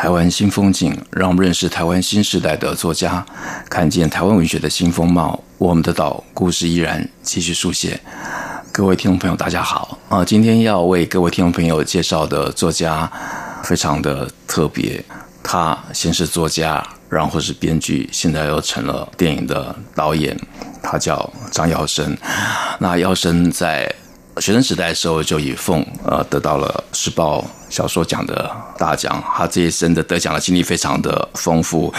台湾新风景，让我们认识台湾新时代的作家，看见台湾文学的新风貌。我们的岛故事依然继续书写。各位听众朋友，大家好啊！今天要为各位听众朋友介绍的作家非常的特别，他先是作家，然后是编剧，现在又成了电影的导演。他叫张耀升。那耀升在学生时代的时候就以《凤》呃得到了时报小说奖的大奖，他这一生的得奖的经历非常的丰富，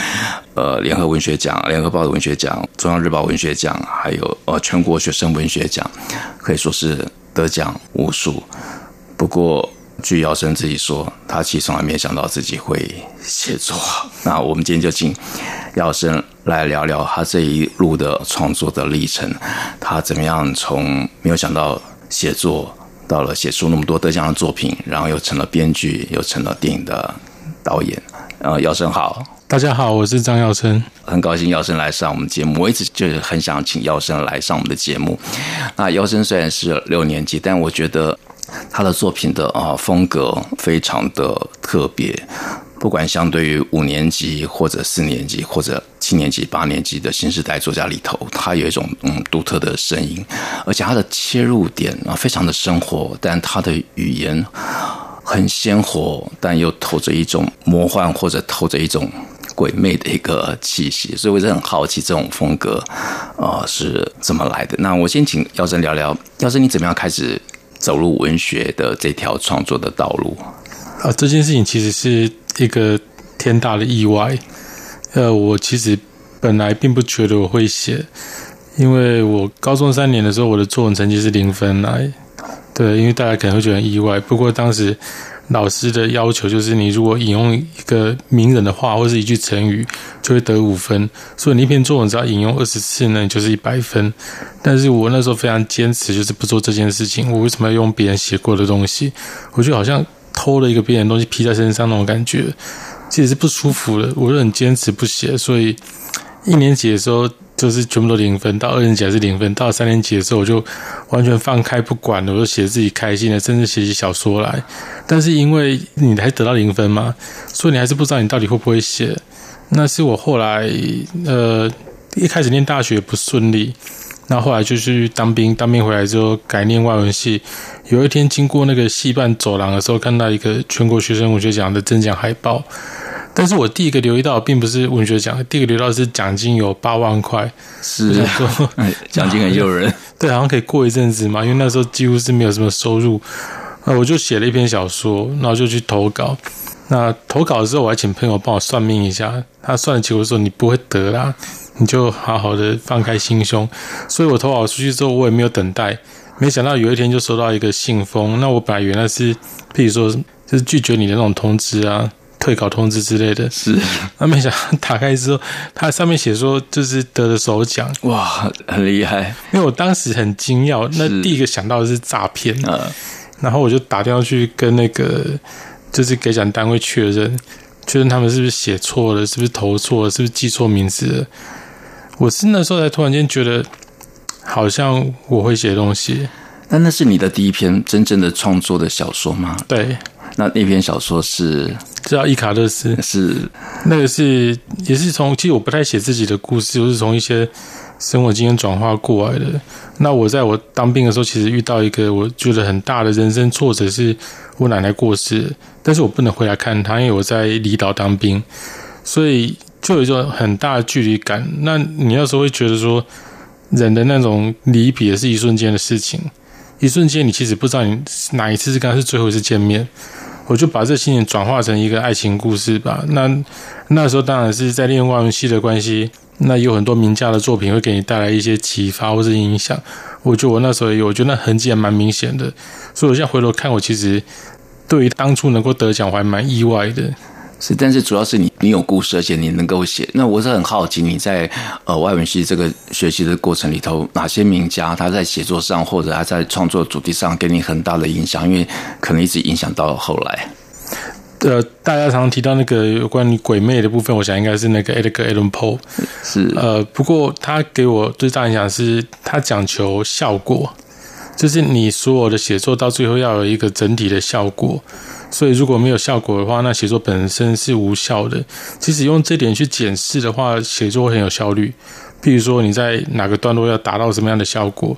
呃，联合文学奖、联合报的文学奖、中央日报文学奖，还有呃全国学生文学奖，可以说是得奖无数。不过，据姚生自己说，他其实从来没想到自己会写作。那我们今天就请姚生来聊聊他这一路的创作的历程，他怎么样从没有想到。写作到了写出那么多得奖的作品，然后又成了编剧，又成了电影的导演。呃，耀生好，大家好，我是张耀生，很高兴耀生来上我们节目。我一直就是很想请耀生来上我们的节目。那耀生虽然是六年级，但我觉得他的作品的啊风格非常的特别。不管相对于五年级或者四年级或者七年级、八年级的新时代作家里头，他有一种嗯独特的声音，而且他的切入点啊非常的生活，但他的语言很鲜活，但又透着一种魔幻或者透着一种鬼魅的一个气息，所以我一直很好奇这种风格啊是怎么来的。那我先请耀生聊聊，耀生你怎么样开始走入文学的这条创作的道路？啊，这件事情其实是。一个天大的意外，呃，我其实本来并不觉得我会写，因为我高中三年的时候，我的作文成绩是零分来，对，因为大家可能会觉得很意外。不过当时老师的要求就是，你如果引用一个名人的话或是一句成语，就会得五分，所以你一篇作文只要引用二十次呢，就是一百分。但是我那时候非常坚持，就是不做这件事情。我为什么要用别人写过的东西？我觉得好像。偷了一个别人的东西披在身上那种感觉，其实是不舒服的。我就很坚持不写，所以一年级的时候就是全部都零分，到二年级还是零分，到三年级的时候我就完全放开不管了，我就写自己开心的，甚至写起小说来。但是因为你还得到零分嘛，所以你还是不知道你到底会不会写。那是我后来呃一开始念大学不顺利。那后来就去当兵，当兵回来之后改念外文系。有一天经过那个系办走廊的时候，看到一个全国学生文学奖的征奖海报。但是我第一个留意到并不是文学奖，第一个留意到的是奖金有八万块。是，说奖金很诱人。对，好像可以过一阵子嘛，因为那时候几乎是没有什么收入。那我就写了一篇小说，然后就去投稿。那投稿的时候，我还请朋友帮我算命一下。他算的结果说：“你不会得啦。”你就好好的放开心胸，所以我投稿出去之后，我也没有等待，没想到有一天就收到一个信封。那我本来原来是，譬如说就是拒绝你的那种通知啊，退稿通知之类的。是，那没想到打开之后，它上面写说就是得了首奖，哇，很厉害。因为我当时很惊讶，那第一个想到的是诈骗，嗯，然后我就打电话去跟那个就是给奖单位确认，确认他们是不是写错了，是不是投错了，是不是记错名字了。我是那时候才突然间觉得，好像我会写东西。那那是你的第一篇真正的创作的小说吗？对。那那篇小说是叫《伊卡勒斯》，是那个是也是从其实我不太写自己的故事，我是从一些生活经验转化过来的。那我在我当兵的时候，其实遇到一个我觉得很大的人生挫折，是我奶奶过世，但是我不能回来看她，因为我在离岛当兵，所以。就有一种很大的距离感。那你要是会觉得说，人的那种离别是一瞬间的事情，一瞬间你其实不知道你哪一次是跟他是最后一次见面。我就把这心情转化成一个爱情故事吧。那那时候当然是在念外文系的关系，那有很多名家的作品会给你带来一些启发或是影响。我觉得我那时候有，我觉得那痕迹还蛮明显的。所以我现在回头看，我其实对于当初能够得奖，我还蛮意外的。是，但是主要是你你有故事，而且你能够写。那我是很好奇，你在呃外文系这个学习的过程里头，哪些名家他在写作上或者他在创作主题上给你很大的影响？因为可能一直影响到后来。呃，大家常常提到那个有关于鬼魅的部分，我想应该是那个 Edgar Allan Poe。是，呃，不过他给我最大影响是他讲求效果，就是你所有的写作到最后要有一个整体的效果。所以如果没有效果的话，那写作本身是无效的。其实用这点去检视的话，写作会很有效率。譬如说你在哪个段落要达到什么样的效果。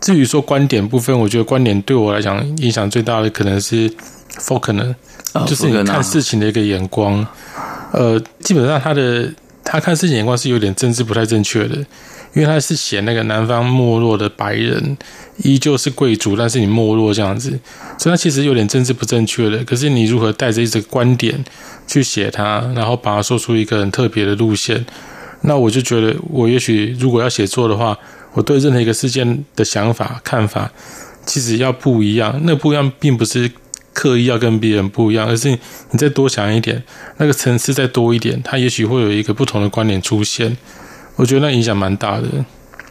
至于说观点部分，我觉得观点对我来讲影响最大的可能是 Faulkner，就是你看事情的一个眼光。呃，基本上他的他看事情眼光是有点政治不太正确的。因为他是写那个南方没落的白人，依旧是贵族，但是你没落这样子，所以他其实有点政治不正确的。可是你如何带着一个观点去写它，然后把它说出一个很特别的路线，那我就觉得，我也许如果要写作的话，我对任何一个事件的想法、看法，其实要不一样。那不一样，并不是刻意要跟别人不一样，而是你再多想一点，那个层次再多一点，它也许会有一个不同的观点出现。我觉得那影响蛮大的。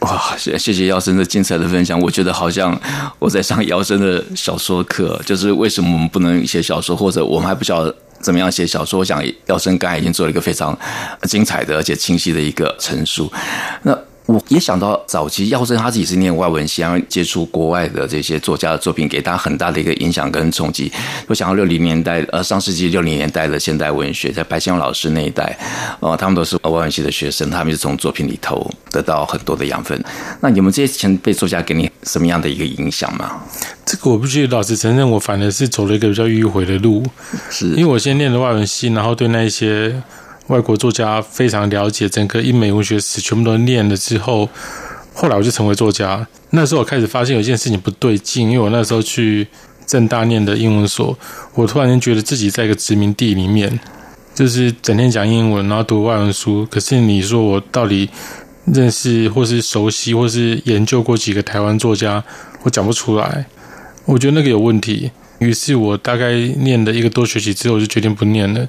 哇，谢谢谢耀升的精彩的分享。我觉得好像我在上姚生的小说课，就是为什么我们不能写小说，或者我们还不知道怎么样写小说。我想耀升刚才已经做了一个非常精彩的而且清晰的一个陈述。那。我也想到早期耀升他自己是念外文系，然后接触国外的这些作家的作品，给他很大的一个影响跟冲击。我想到六零年代，呃，上世纪六零年代的现代文学，在白先勇老师那一代，呃，他们都是外文系的学生，他们是从作品里头得到很多的养分。那你们这些前辈作家给你什么样的一个影响吗？这个我必须老实承认，我反而是走了一个比较迂回的路，是因为我先念了外文系，然后对那一些。外国作家非常了解整个英美文学史，全部都念了之后，后来我就成为作家。那时候我开始发现有一件事情不对劲，因为我那时候去政大念的英文所，我突然间觉得自己在一个殖民地里面，就是整天讲英文，然后读外文书。可是你说我到底认识或是熟悉或是研究过几个台湾作家，我讲不出来。我觉得那个有问题。于是我大概念了一个多学期之后，我就决定不念了。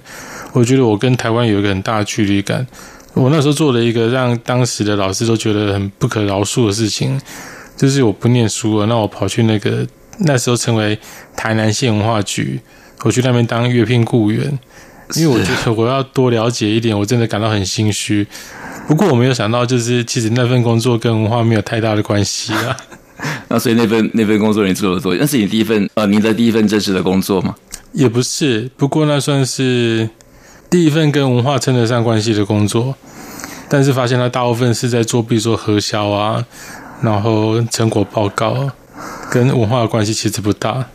我觉得我跟台湾有一个很大的距离感。我那时候做了一个让当时的老师都觉得很不可饶恕的事情，就是我不念书了，那我跑去那个那时候成为台南县文化局，我去那边当阅聘雇员，因为我觉得我要多了解一点，我真的感到很心虚。不过我没有想到，就是其实那份工作跟文化没有太大的关系啊。那所以那份那份工作你做了多久？那是你第一份呃，您的第一份正式的工作吗？也不是，不过那算是。第一份跟文化称得上关系的工作，但是发现他大部分是在做，比如说核销啊，然后成果报告，跟文化的关系其实不大。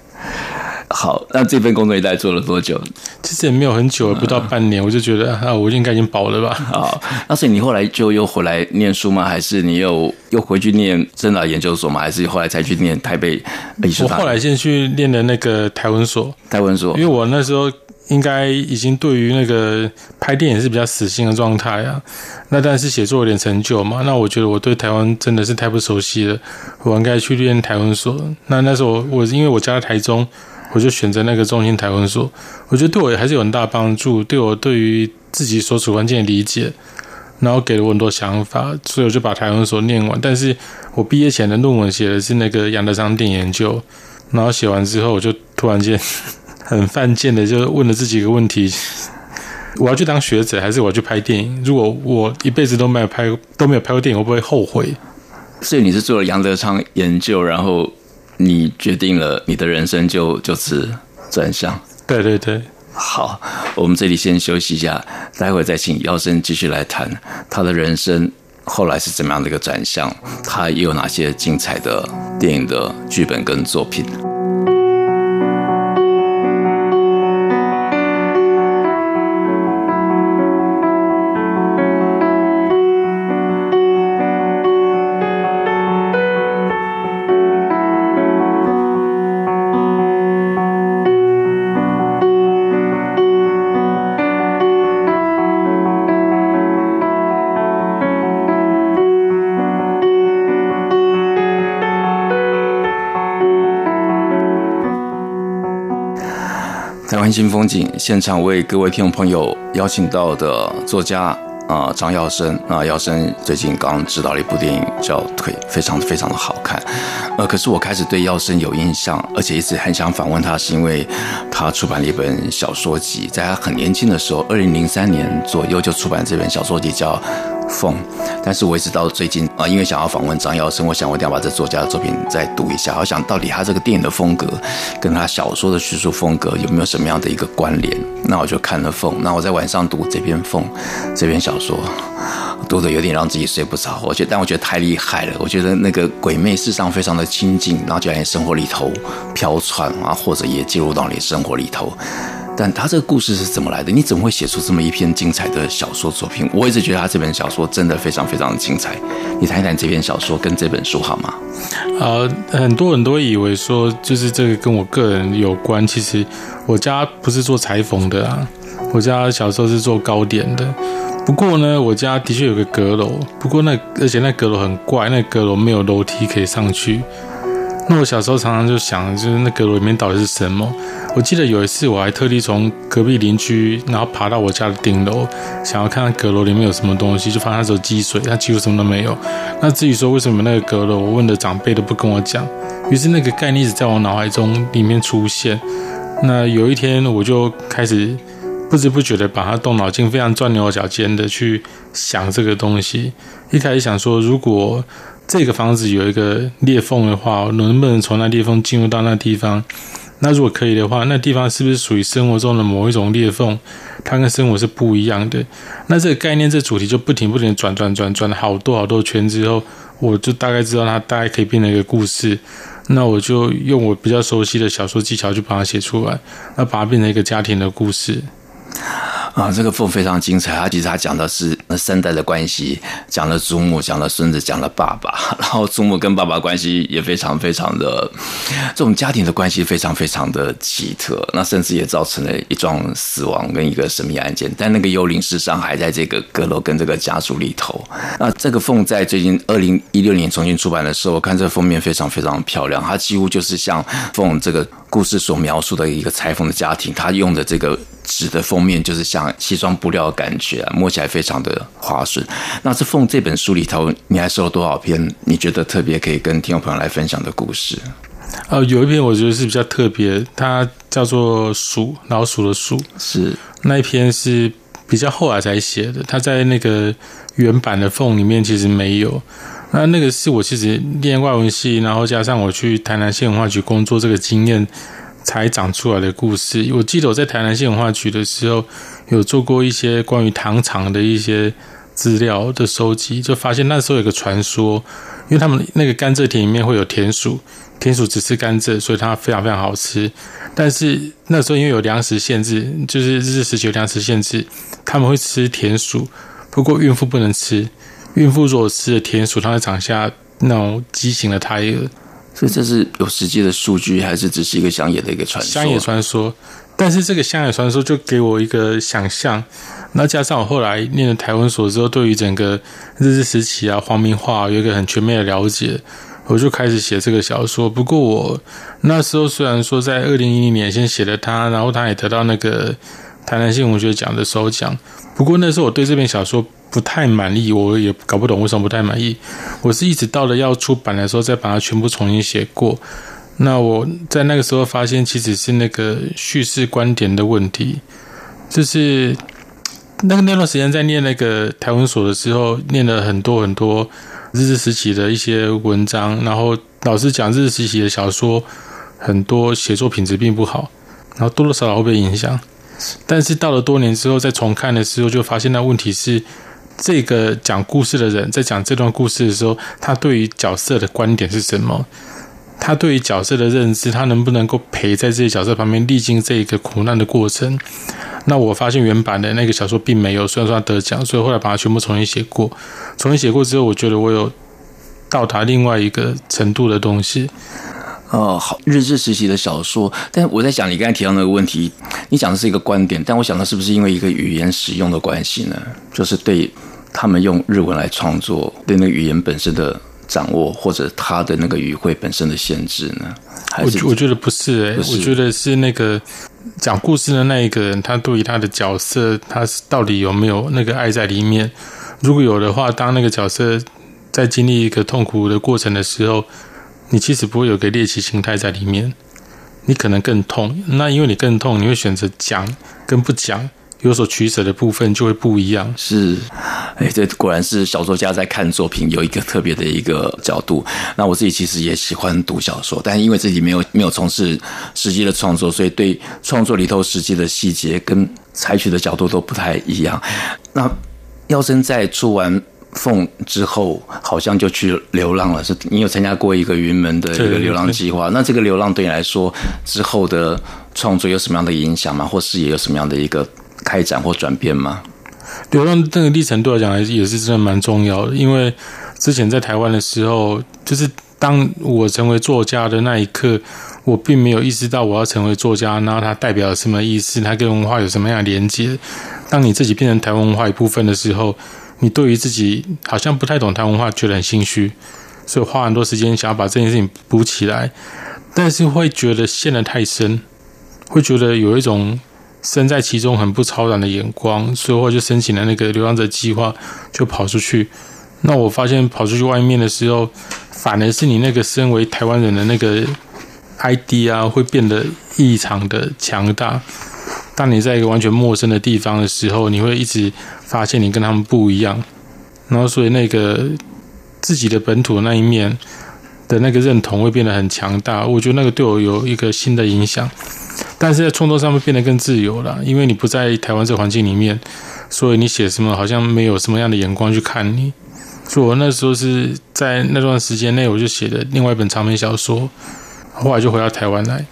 好，那这份工作你大概做了多久？其实也没有很久，不到半年，我就觉得啊，我应该已经饱了吧。好，那所以你后来就又回来念书吗？还是你又又回去念政大研究所吗？还是后来才去念台北艺术？我后来先去念的那个台文所，台文所，因为我那时候。应该已经对于那个拍电影是比较死心的状态啊，那但是写作有点成就嘛，那我觉得我对台湾真的是太不熟悉了，我应该去练台文所。那那时候我因为我家在台中，我就选择那个中心台文所，我觉得对我还是有很大帮助，对我对于自己所处环境的理解，然后给了我很多想法，所以我就把台文所念完。但是我毕业前的论文写的是那个杨德昌电影研究，然后写完之后我就突然间。很犯贱的，就问了自己一个问题：我要去当学者，还是我要去拍电影？如果我一辈子都没有拍，都没有拍过电影，会不会后悔？所以你是做了杨德昌研究，然后你决定了你的人生就就此转向。对对对，好，我们这里先休息一下，待会再请姚生继续来谈他的人生后来是怎么样的一个转向，他又有哪些精彩的电影的剧本跟作品。新风景现场为各位听众朋友邀请到的作家。啊，张耀生啊，耀生最近刚执导了一部电影叫《腿》，非常非常的好看。呃，可是我开始对耀生有印象，而且一直很想访问他，是因为他出版了一本小说集，在他很年轻的时候，二零零三年左右就出版这本小说集，叫。凤，但是我一直到最近啊，因为想要访问张耀升，我想我一定要把这作家的作品再读一下。我想到底他这个电影的风格，跟他小说的叙述风格有没有什么样的一个关联？那我就看了凤，那我在晚上读这篇凤这篇小说，读的有点让自己睡不着。我觉得，但我觉得太厉害了。我觉得那个鬼魅事实上非常的亲近，然后就在你生活里头飘窜啊，或者也进入到你生活里头。但他这个故事是怎么来的？你怎么会写出这么一篇精彩的小说作品？我一直觉得他这本小说真的非常非常的精彩。你谈一谈这篇小说跟这本书好吗？呃，很多人都以为说，就是这个跟我个人有关。其实我家不是做裁缝的啊，我家小时候是做糕点的。不过呢，我家的确有个阁楼，不过那而且那阁楼很怪，那阁楼没有楼梯可以上去。那我小时候常常就想，就是那阁楼里面到底是什么？我记得有一次，我还特地从隔壁邻居，然后爬到我家的顶楼，想要看看阁楼里面有什么东西，就发现它只有积水，它几乎什么都没有。那至于说为什么那个阁楼，我问的长辈都不跟我讲。于是那个概念一直在我脑海中里面出现。那有一天，我就开始不知不觉的把它动脑筋，非常钻牛角尖的去想这个东西。一开始想说，如果这个房子有一个裂缝的话，能不能从那裂缝进入到那地方？那如果可以的话，那地方是不是属于生活中的某一种裂缝？它跟生活是不一样的。那这个概念，这主题就不停不停转转转转好多好多圈之后，我就大概知道它大概可以变成一个故事。那我就用我比较熟悉的小说技巧，去把它写出来，那把它变成一个家庭的故事。啊，这个风非常精彩。他其实他讲的是那三代的关系，讲了祖母，讲了孙子，讲了爸爸。然后祖母跟爸爸关系也非常非常的，这种家庭的关系非常非常的奇特。那甚至也造成了一桩死亡跟一个神秘案件。但那个幽灵事实上还在这个阁楼跟这个家族里头。那这个凤在最近二零一六年重新出版的时候，我看这个封面非常非常漂亮。它几乎就是像凤这个故事所描述的一个裁缝的家庭，他用的这个。纸的封面就是像西装布料的感觉啊，摸起来非常的滑顺。那这封这本书里头，你还收了多少篇？你觉得特别可以跟听众朋友来分享的故事？呃，有一篇我觉得是比较特别，它叫做“鼠”，老鼠的“鼠”。是那一篇是比较后来才写的，它在那个原版的缝里面其实没有。那那个是我其实念外文系，然后加上我去台南县文化局工作这个经验。才长出来的故事。我记得我在台南县文化局的时候，有做过一些关于糖厂的一些资料的收集，就发现那时候有个传说，因为他们那个甘蔗田里面会有田鼠，田鼠只吃甘蔗，所以它非常非常好吃。但是那时候因为有粮食限制，就是日治时期有粮食限制，他们会吃田鼠，不过孕妇不能吃。孕妇如果吃了田鼠，它会长下那种畸形的胎儿。所以这是有实际的数据，还是只是一个乡野的一个传说？乡野传说，但是这个乡野传说就给我一个想象。那加上我后来念了台文所之后，对于整个日治时期啊、皇民化有一个很全面的了解，我就开始写这个小说。不过我那时候虽然说在二零一零年先写了它，然后它也得到那个台南性文学奖的首奖。不过那时候我对这篇小说。不太满意，我也搞不懂为什么不太满意。我是一直到了要出版的时候，再把它全部重新写过。那我在那个时候发现，其实是那个叙事观点的问题。就是那个那段时间在念那个台文所的时候，念了很多很多日治时期的一些文章，然后老师讲日治时期的小说，很多写作品质并不好，然后多多少少会被影响。但是到了多年之后再重看的时候，就发现那问题是。这个讲故事的人在讲这段故事的时候，他对于角色的观点是什么？他对于角色的认知，他能不能够陪在这些角色旁边历经这个苦难的过程？那我发现原版的那个小说并没有，虽然说得奖，所以后来把它全部重新写过。重新写过之后，我觉得我有到达另外一个程度的东西。哦，好，日治时期的小说，但我在想，你刚才提到那个问题，你讲的是一个观点，但我想的是不是因为一个语言使用的关系呢？就是对。他们用日文来创作，对那个语言本身的掌握，或者他的那个语汇本身的限制呢？还是我我觉得不是哎、欸，我觉得是那个讲故事的那一个人，他对于他的角色，他是到底有没有那个爱在里面？如果有的话，当那个角色在经历一个痛苦的过程的时候，你其实不会有个猎奇心态在里面，你可能更痛。那因为你更痛，你会选择讲跟不讲。有所取舍的部分就会不一样。是，哎，这果然是小说家在看作品有一个特别的一个角度。那我自己其实也喜欢读小说，但因为自己没有没有从事实际的创作，所以对创作里头实际的细节跟采取的角度都不太一样。那耀生在出完《凤》之后，好像就去流浪了。是你有参加过一个云门的一个流浪计划？那这个流浪对你来说之后的创作有什么样的影响吗？或是也有什么样的一个？开展或转变吗？流浪这个历程对我来讲也是真的蛮重要的，因为之前在台湾的时候，就是当我成为作家的那一刻，我并没有意识到我要成为作家，然后它代表什么意思，它跟文化有什么样的连接。当你自己变成台湾文化一部分的时候，你对于自己好像不太懂台湾文化，觉得很心虚，所以花很多时间想要把这件事情补起来，但是会觉得陷得太深，会觉得有一种。身在其中很不超然的眼光，所以我就申请了那个流浪者计划，就跑出去。那我发现跑出去外面的时候，反而是你那个身为台湾人的那个 ID 啊，会变得异常的强大。当你在一个完全陌生的地方的时候，你会一直发现你跟他们不一样。然后，所以那个自己的本土那一面的那个认同会变得很强大。我觉得那个对我有一个新的影响。但是在创作上面变得更自由了，因为你不在台湾这环境里面，所以你写什么好像没有什么样的眼光去看你。所以我那时候是在那段时间内，我就写的另外一本长篇小说，后来就回到台湾来。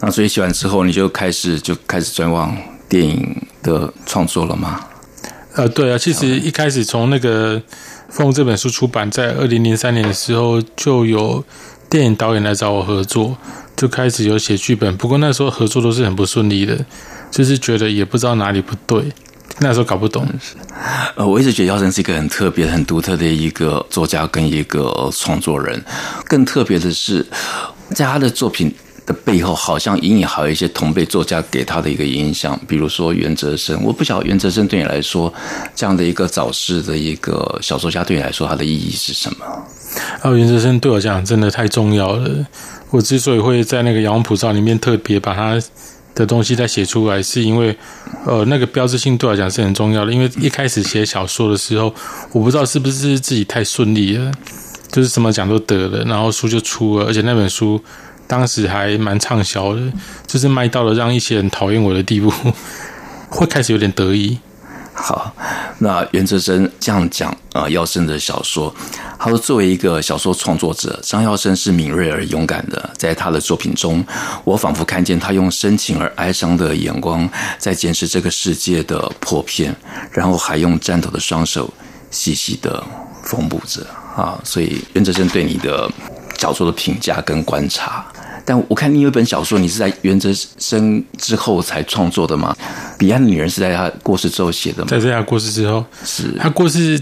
那所以写完之后，你就开始就开始转往电影的创作了吗？呃，对啊，其实一开始从那个《凤》这本书出版在二零零三年的时候，就有电影导演来找我合作。就开始有写剧本，不过那时候合作都是很不顺利的，就是觉得也不知道哪里不对，那时候搞不懂。呃，我一直觉得耀升是一个很特别、很独特的一个作家跟一个创作人。更特别的是，在他的作品的背后，好像隐隐还有一些同辈作家给他的一个影响，比如说袁哲生。我不晓得袁哲生对你来说，这样的一个早逝的一个小说家，对你来说他的意义是什么？啊，袁哲生对我讲真的太重要了。我之所以会在那个《阳光普照》里面特别把他的东西再写出来，是因为，呃，那个标志性对我讲是很重要的。因为一开始写小说的时候，我不知道是不是自己太顺利了，就是什么奖都得了，然后书就出了，而且那本书当时还蛮畅销的，就是卖到了让一些人讨厌我的地步，会开始有点得意。好，那袁哲生这样讲啊，耀生的小说，他说作为一个小说创作者，张耀生是敏锐而勇敢的。在他的作品中，我仿佛看见他用深情而哀伤的眼光在检视这个世界的破片，然后还用颤抖的双手细细的缝补着啊。所以袁哲生对你的小说的评价跟观察。但我看你有一本小说，你是在袁哲生之后才创作的吗？彼岸的女人是在他过世之后写的吗？在在他过世之后，是他过世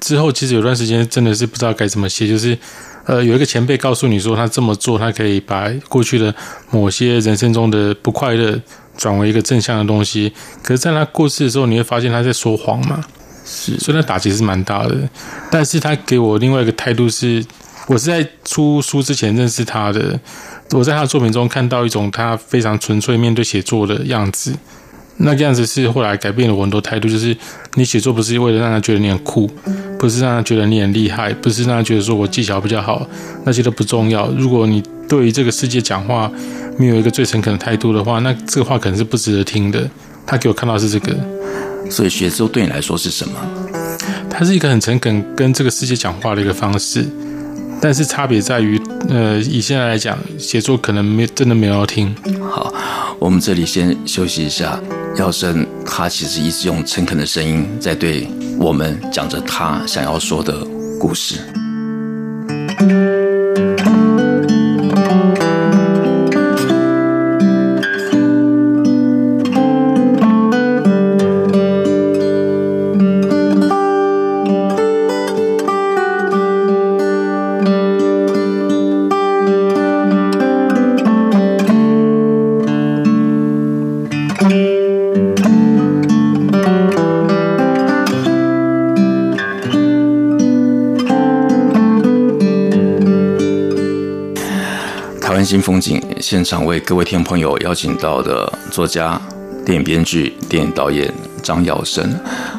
之后，其实有段时间真的是不知道该怎么写。就是呃，有一个前辈告诉你说，他这么做，他可以把过去的某些人生中的不快乐转为一个正向的东西。可是，在他过世的时候，你会发现他在说谎嘛？是，所以那打击是蛮大的。但是他给我另外一个态度是，我是在出书之前认识他的。我在他的作品中看到一种他非常纯粹面对写作的样子，那个样子是后来改变了我很多态度。就是你写作不是为了让他觉得你很酷，不是让他觉得你很厉害，不是让他觉得说我技巧比较好，那些都不重要。如果你对于这个世界讲话没有一个最诚恳的态度的话，那这个话可能是不值得听的。他给我看到是这个，所以写作对你来说是什么？他是一个很诚恳跟这个世界讲话的一个方式。但是差别在于，呃，以现在来讲，写作可能没真的没有要听。好，我们这里先休息一下。耀生他其实一直用诚恳的声音在对我们讲着他想要说的故事。现场为各位听众朋友邀请到的作家、电影编剧、电影导演张耀生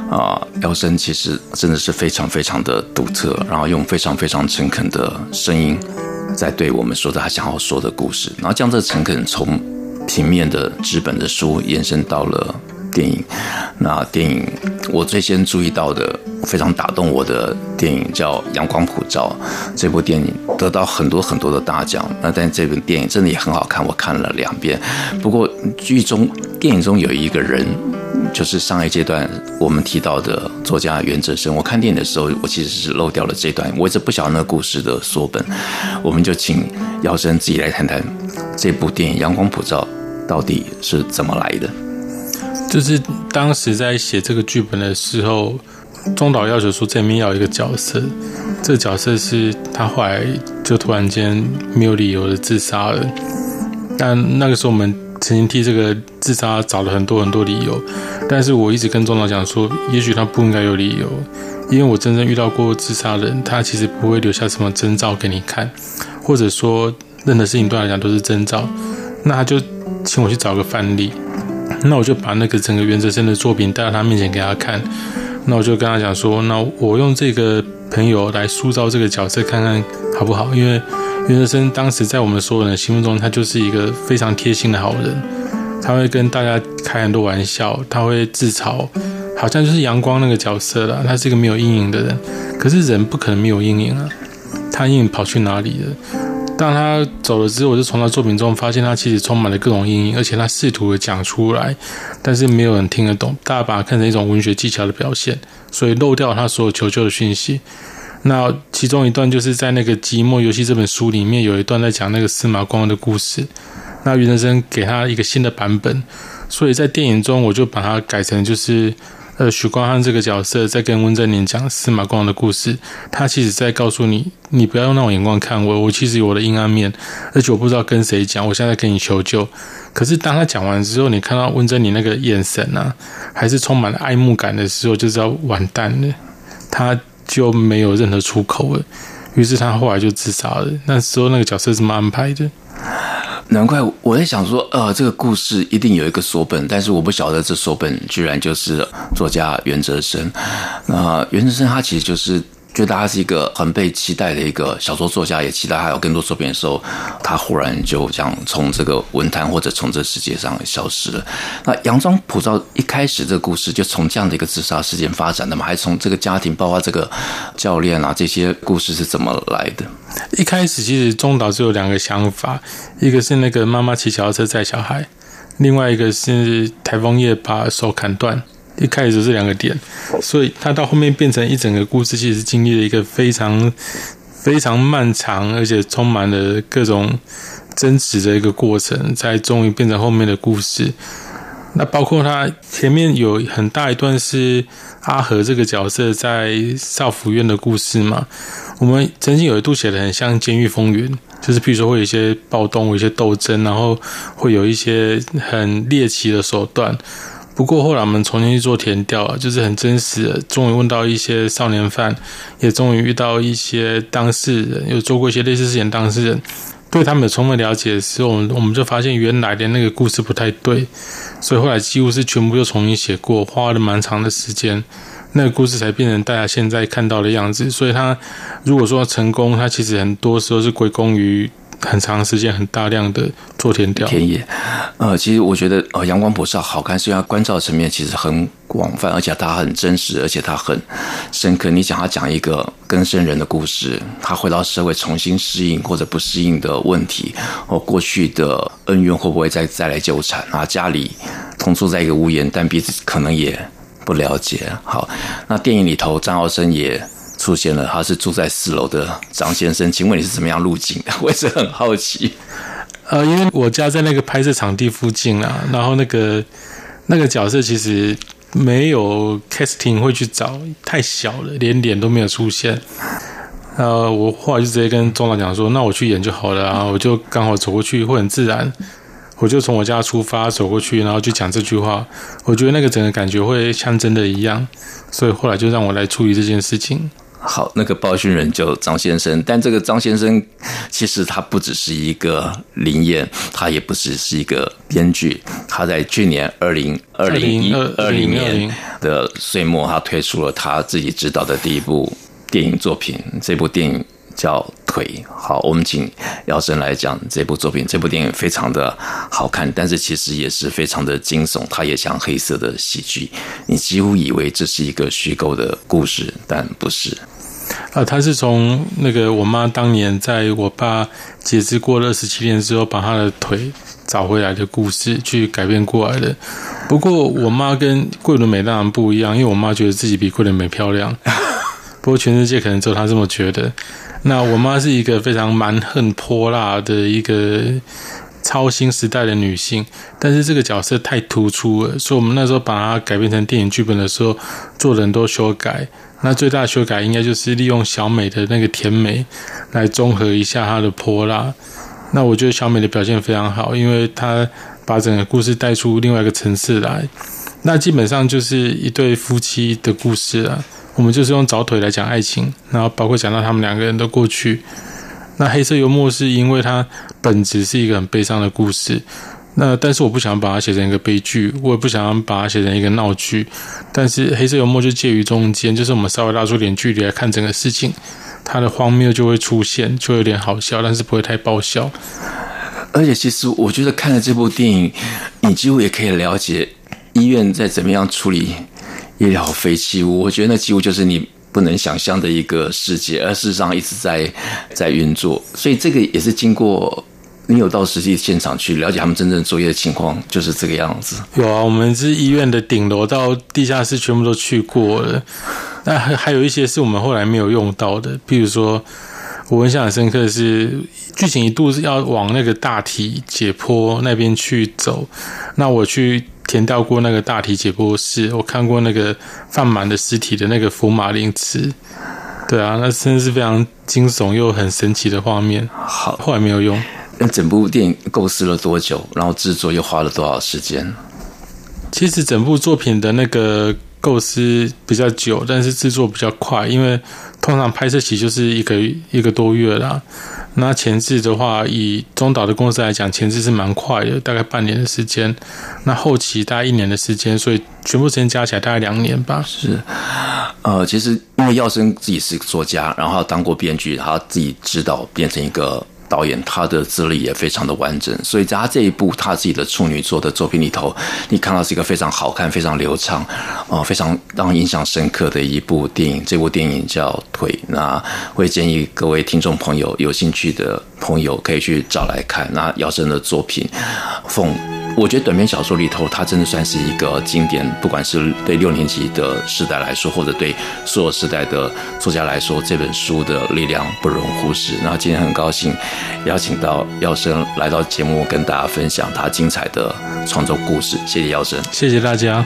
啊，耀生其实真的是非常非常的独特，然后用非常非常诚恳的声音在对我们说着他想要说的故事，然后将这诚恳从平面的纸本的书延伸到了。电影，那电影我最先注意到的非常打动我的电影叫《阳光普照》，这部电影得到很多很多的大奖。那但这部电影真的也很好看，我看了两遍。不过剧中电影中有一个人，就是上一阶段我们提到的作家袁哲生。我看电影的时候，我其实是漏掉了这段，我一直不晓得那故事的缩本。我们就请姚生自己来谈谈这部电影《阳光普照》到底是怎么来的。就是当时在写这个剧本的时候，钟导要求说这里面要一个角色，这个角色是他后来就突然间没有理由的自杀了。但那个时候我们曾经替这个自杀找了很多很多理由，但是我一直跟钟导讲说，也许他不应该有理由，因为我真正遇到过自杀的人，他其实不会留下什么征兆给你看，或者说任何事情对他来讲都是征兆，那他就请我去找个范例。那我就把那个整个袁哲生的作品带到他面前给他看，那我就跟他讲说，那我用这个朋友来塑造这个角色，看看好不好？因为袁哲生当时在我们所有人心目中，他就是一个非常贴心的好人，他会跟大家开很多玩笑，他会自嘲，好像就是阳光那个角色啦，他是一个没有阴影的人。可是人不可能没有阴影啊，他阴影跑去哪里了？当他走了之后，我就从他作品中发现他其实充满了各种阴影，而且他试图的讲出来，但是没有人听得懂。大家把它看成一种文学技巧的表现，所以漏掉他所有求救的讯息。那其中一段就是在那个《寂寞游戏》这本书里面有一段在讲那个司马光的故事。那袁哲生给他一个新的版本，所以在电影中我就把它改成就是。呃，许光汉这个角色在跟温贞菱讲司马光的故事，他其实在告诉你，你不要用那种眼光看我，我其实有我的阴暗面，而且我不知道跟谁讲，我现在跟你求救。可是当他讲完之后，你看到温贞菱那个眼神啊，还是充满了爱慕感的时候，就知道完蛋了，他就没有任何出口了。于是他后来就自杀了。那时候那个角色怎么安排的？难怪我在想说，呃，这个故事一定有一个索本，但是我不晓得这索本居然就是作家袁哲生。那袁哲生他其实就是。觉得他是一个很被期待的一个小说作家，也期待他有更多作品的时候，他忽然就这样从这个文坛或者从这世界上消失了。那《阳装普照》一开始这个故事就从这样的一个自杀事件发展的嘛？还是从这个家庭，包括这个教练啊这些故事是怎么来的？一开始其实中岛只有两个想法，一个是那个妈妈骑脚踏车载小孩，另外一个是台风夜把手砍断。一开始就是两个点，所以他到后面变成一整个故事，其实经历了一个非常非常漫长，而且充满了各种争执的一个过程，才终于变成后面的故事。那包括他前面有很大一段是阿和这个角色在少府院的故事嘛，我们曾经有一度写的很像《监狱风云》，就是比如说会有一些暴动，有一些斗争，然后会有一些很猎奇的手段。不过后来我们重新去做田调，就是很真实的，终于问到一些少年犯，也终于遇到一些当事人，有做过一些类似事情当事人，对他们有充分了解的时候，我们我们就发现原来的那个故事不太对，所以后来几乎是全部又重新写过，花了蛮长的时间，那个故事才变成大家现在看到的样子。所以他如果说成功，他其实很多时候是归功于。很长时间、很大量的做田调田野，呃，其实我觉得呃，阳光普照好看，虽然它关照层面其实很广泛，而且它很真实，而且它很深刻。你想他讲一个更生人的故事，他回到社会重新适应或者不适应的问题，或过去的恩怨会不会再再来纠缠啊？家里同住在一个屋檐，但彼此可能也不了解。好，那电影里头张尧生也。出现了，他是住在四楼的张先生，请问你是怎么样入境的？我也是很好奇。呃，因为我家在那个拍摄场地附近啊，然后那个那个角色其实没有 casting 会去找，太小了，连脸都没有出现。呃，我后来就直接跟钟导讲说，那我去演就好了啊，我就刚好走过去会很自然，我就从我家出发走过去，然后就讲这句话，我觉得那个整个感觉会像真的一样，所以后来就让我来处理这件事情。好，那个报讯人就张先生，但这个张先生其实他不只是一个灵验，他也不只是一个编剧。他在去年二零二零一二零年的岁末，他推出了他自己执导的第一部电影作品。这部电影叫《腿》。好，我们请耀升来讲这部作品。这部电影非常的好看，但是其实也是非常的惊悚。它也像黑色的喜剧，你几乎以为这是一个虚构的故事，但不是。啊，他是从那个我妈当年在我爸截肢过了二十七天之后，把他的腿找回来的故事去改编过来的。不过我妈跟桂纶镁当然不一样，因为我妈觉得自己比桂纶镁漂亮。不过全世界可能只有她这么觉得。那我妈是一个非常蛮横泼辣的一个超新时代的女性，但是这个角色太突出了，所以我们那时候把它改编成电影剧本的时候，做了很多修改。那最大的修改应该就是利用小美的那个甜美来综合一下她的泼辣。那我觉得小美的表现非常好，因为她把整个故事带出另外一个层次来。那基本上就是一对夫妻的故事了。我们就是用找腿来讲爱情，然后包括讲到他们两个人的过去。那黑色幽默是因为它本质是一个很悲伤的故事。那但是我不想把它写成一个悲剧，我也不想把它写成一个闹剧。但是黑色幽默就介于中间，就是我们稍微拉出点距离来看整个事情，它的荒谬就会出现，就有点好笑，但是不会太爆笑。而且其实我觉得看了这部电影，你几乎也可以了解医院在怎么样处理医疗废弃物。我觉得那几乎就是你不能想象的一个世界，而事实上一直在在运作。所以这个也是经过。你有到实际现场去了解他们真正作业的情况，就是这个样子。有啊，我们是医院的顶楼到地下室全部都去过了。那还还有一些是我们后来没有用到的，比如说我印象很深刻的是，剧情一度是要往那个大体解剖那边去走。那我去填掉过那个大体解剖室，我看过那个放满的尸体的那个福马林池。对啊，那真的是非常惊悚又很神奇的画面。好，后来没有用。那整部电影构思了多久？然后制作又花了多少时间？其实整部作品的那个构思比较久，但是制作比较快，因为通常拍摄期就是一个一个多月啦。那前置的话，以中岛的公司来讲，前置是蛮快的，大概半年的时间。那后期大概一年的时间，所以全部时间加起来大概两年吧。是，呃，其实因为耀生自己是作家，然后当过编剧，他自己指导变成一个。导演他的资历也非常的完整，所以在他这一部他自己的处女作的作品里头，你看到是一个非常好看、非常流畅，啊，非常让人印象深刻的一部电影。这部电影叫《腿》，那会建议各位听众朋友有兴趣的朋友可以去找来看。那姚晨的作品，凤。我觉得短篇小说里头，它真的算是一个经典。不管是对六年级的时代来说，或者对所有时代的作家来说，这本书的力量不容忽视。那今天很高兴邀请到耀生来到节目，跟大家分享他精彩的创作故事。谢谢耀生，谢谢大家。